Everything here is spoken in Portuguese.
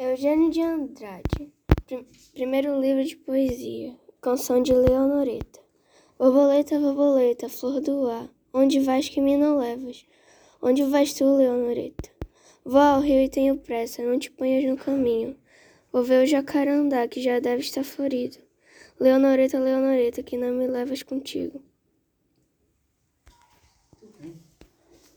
Eugênio de Andrade. Primeiro livro de poesia. Canção de Leonoreta. Borboleta, borboleta, flor do ar. Onde vais que me não levas? Onde vais tu, Leonoreta? Vou ao rio e tenho pressa, não te ponhas no caminho. Vou ver o jacarandá que já deve estar florido. Leonoreta, Leonoreta, que não me levas contigo.